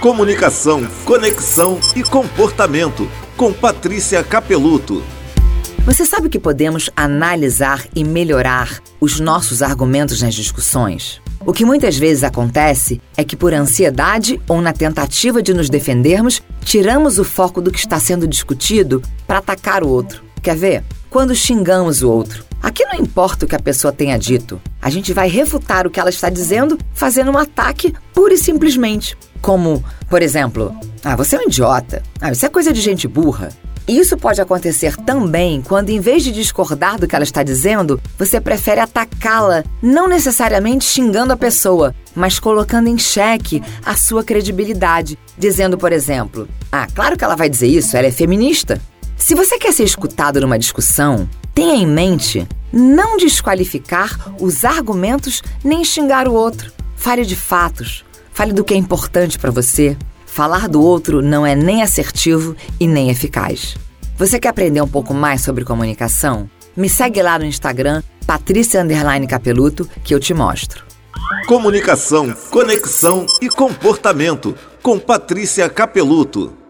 Comunicação, conexão e comportamento. Com Patrícia Capeluto. Você sabe que podemos analisar e melhorar os nossos argumentos nas discussões? O que muitas vezes acontece é que, por ansiedade ou na tentativa de nos defendermos, tiramos o foco do que está sendo discutido para atacar o outro. Quer ver? Quando xingamos o outro. Aqui não importa o que a pessoa tenha dito. A gente vai refutar o que ela está dizendo fazendo um ataque pura e simplesmente. Como, por exemplo, ah, você é um idiota. Ah, isso é coisa de gente burra. Isso pode acontecer também quando, em vez de discordar do que ela está dizendo, você prefere atacá-la, não necessariamente xingando a pessoa, mas colocando em xeque a sua credibilidade, dizendo, por exemplo: Ah, claro que ela vai dizer isso, ela é feminista. Se você quer ser escutado numa discussão, tenha em mente não desqualificar os argumentos nem xingar o outro. Fale de fatos, fale do que é importante para você. Falar do outro não é nem assertivo e nem eficaz. Você quer aprender um pouco mais sobre comunicação? Me segue lá no Instagram, Patrícia Capeluto, que eu te mostro. Comunicação, conexão e comportamento com Patrícia Capeluto.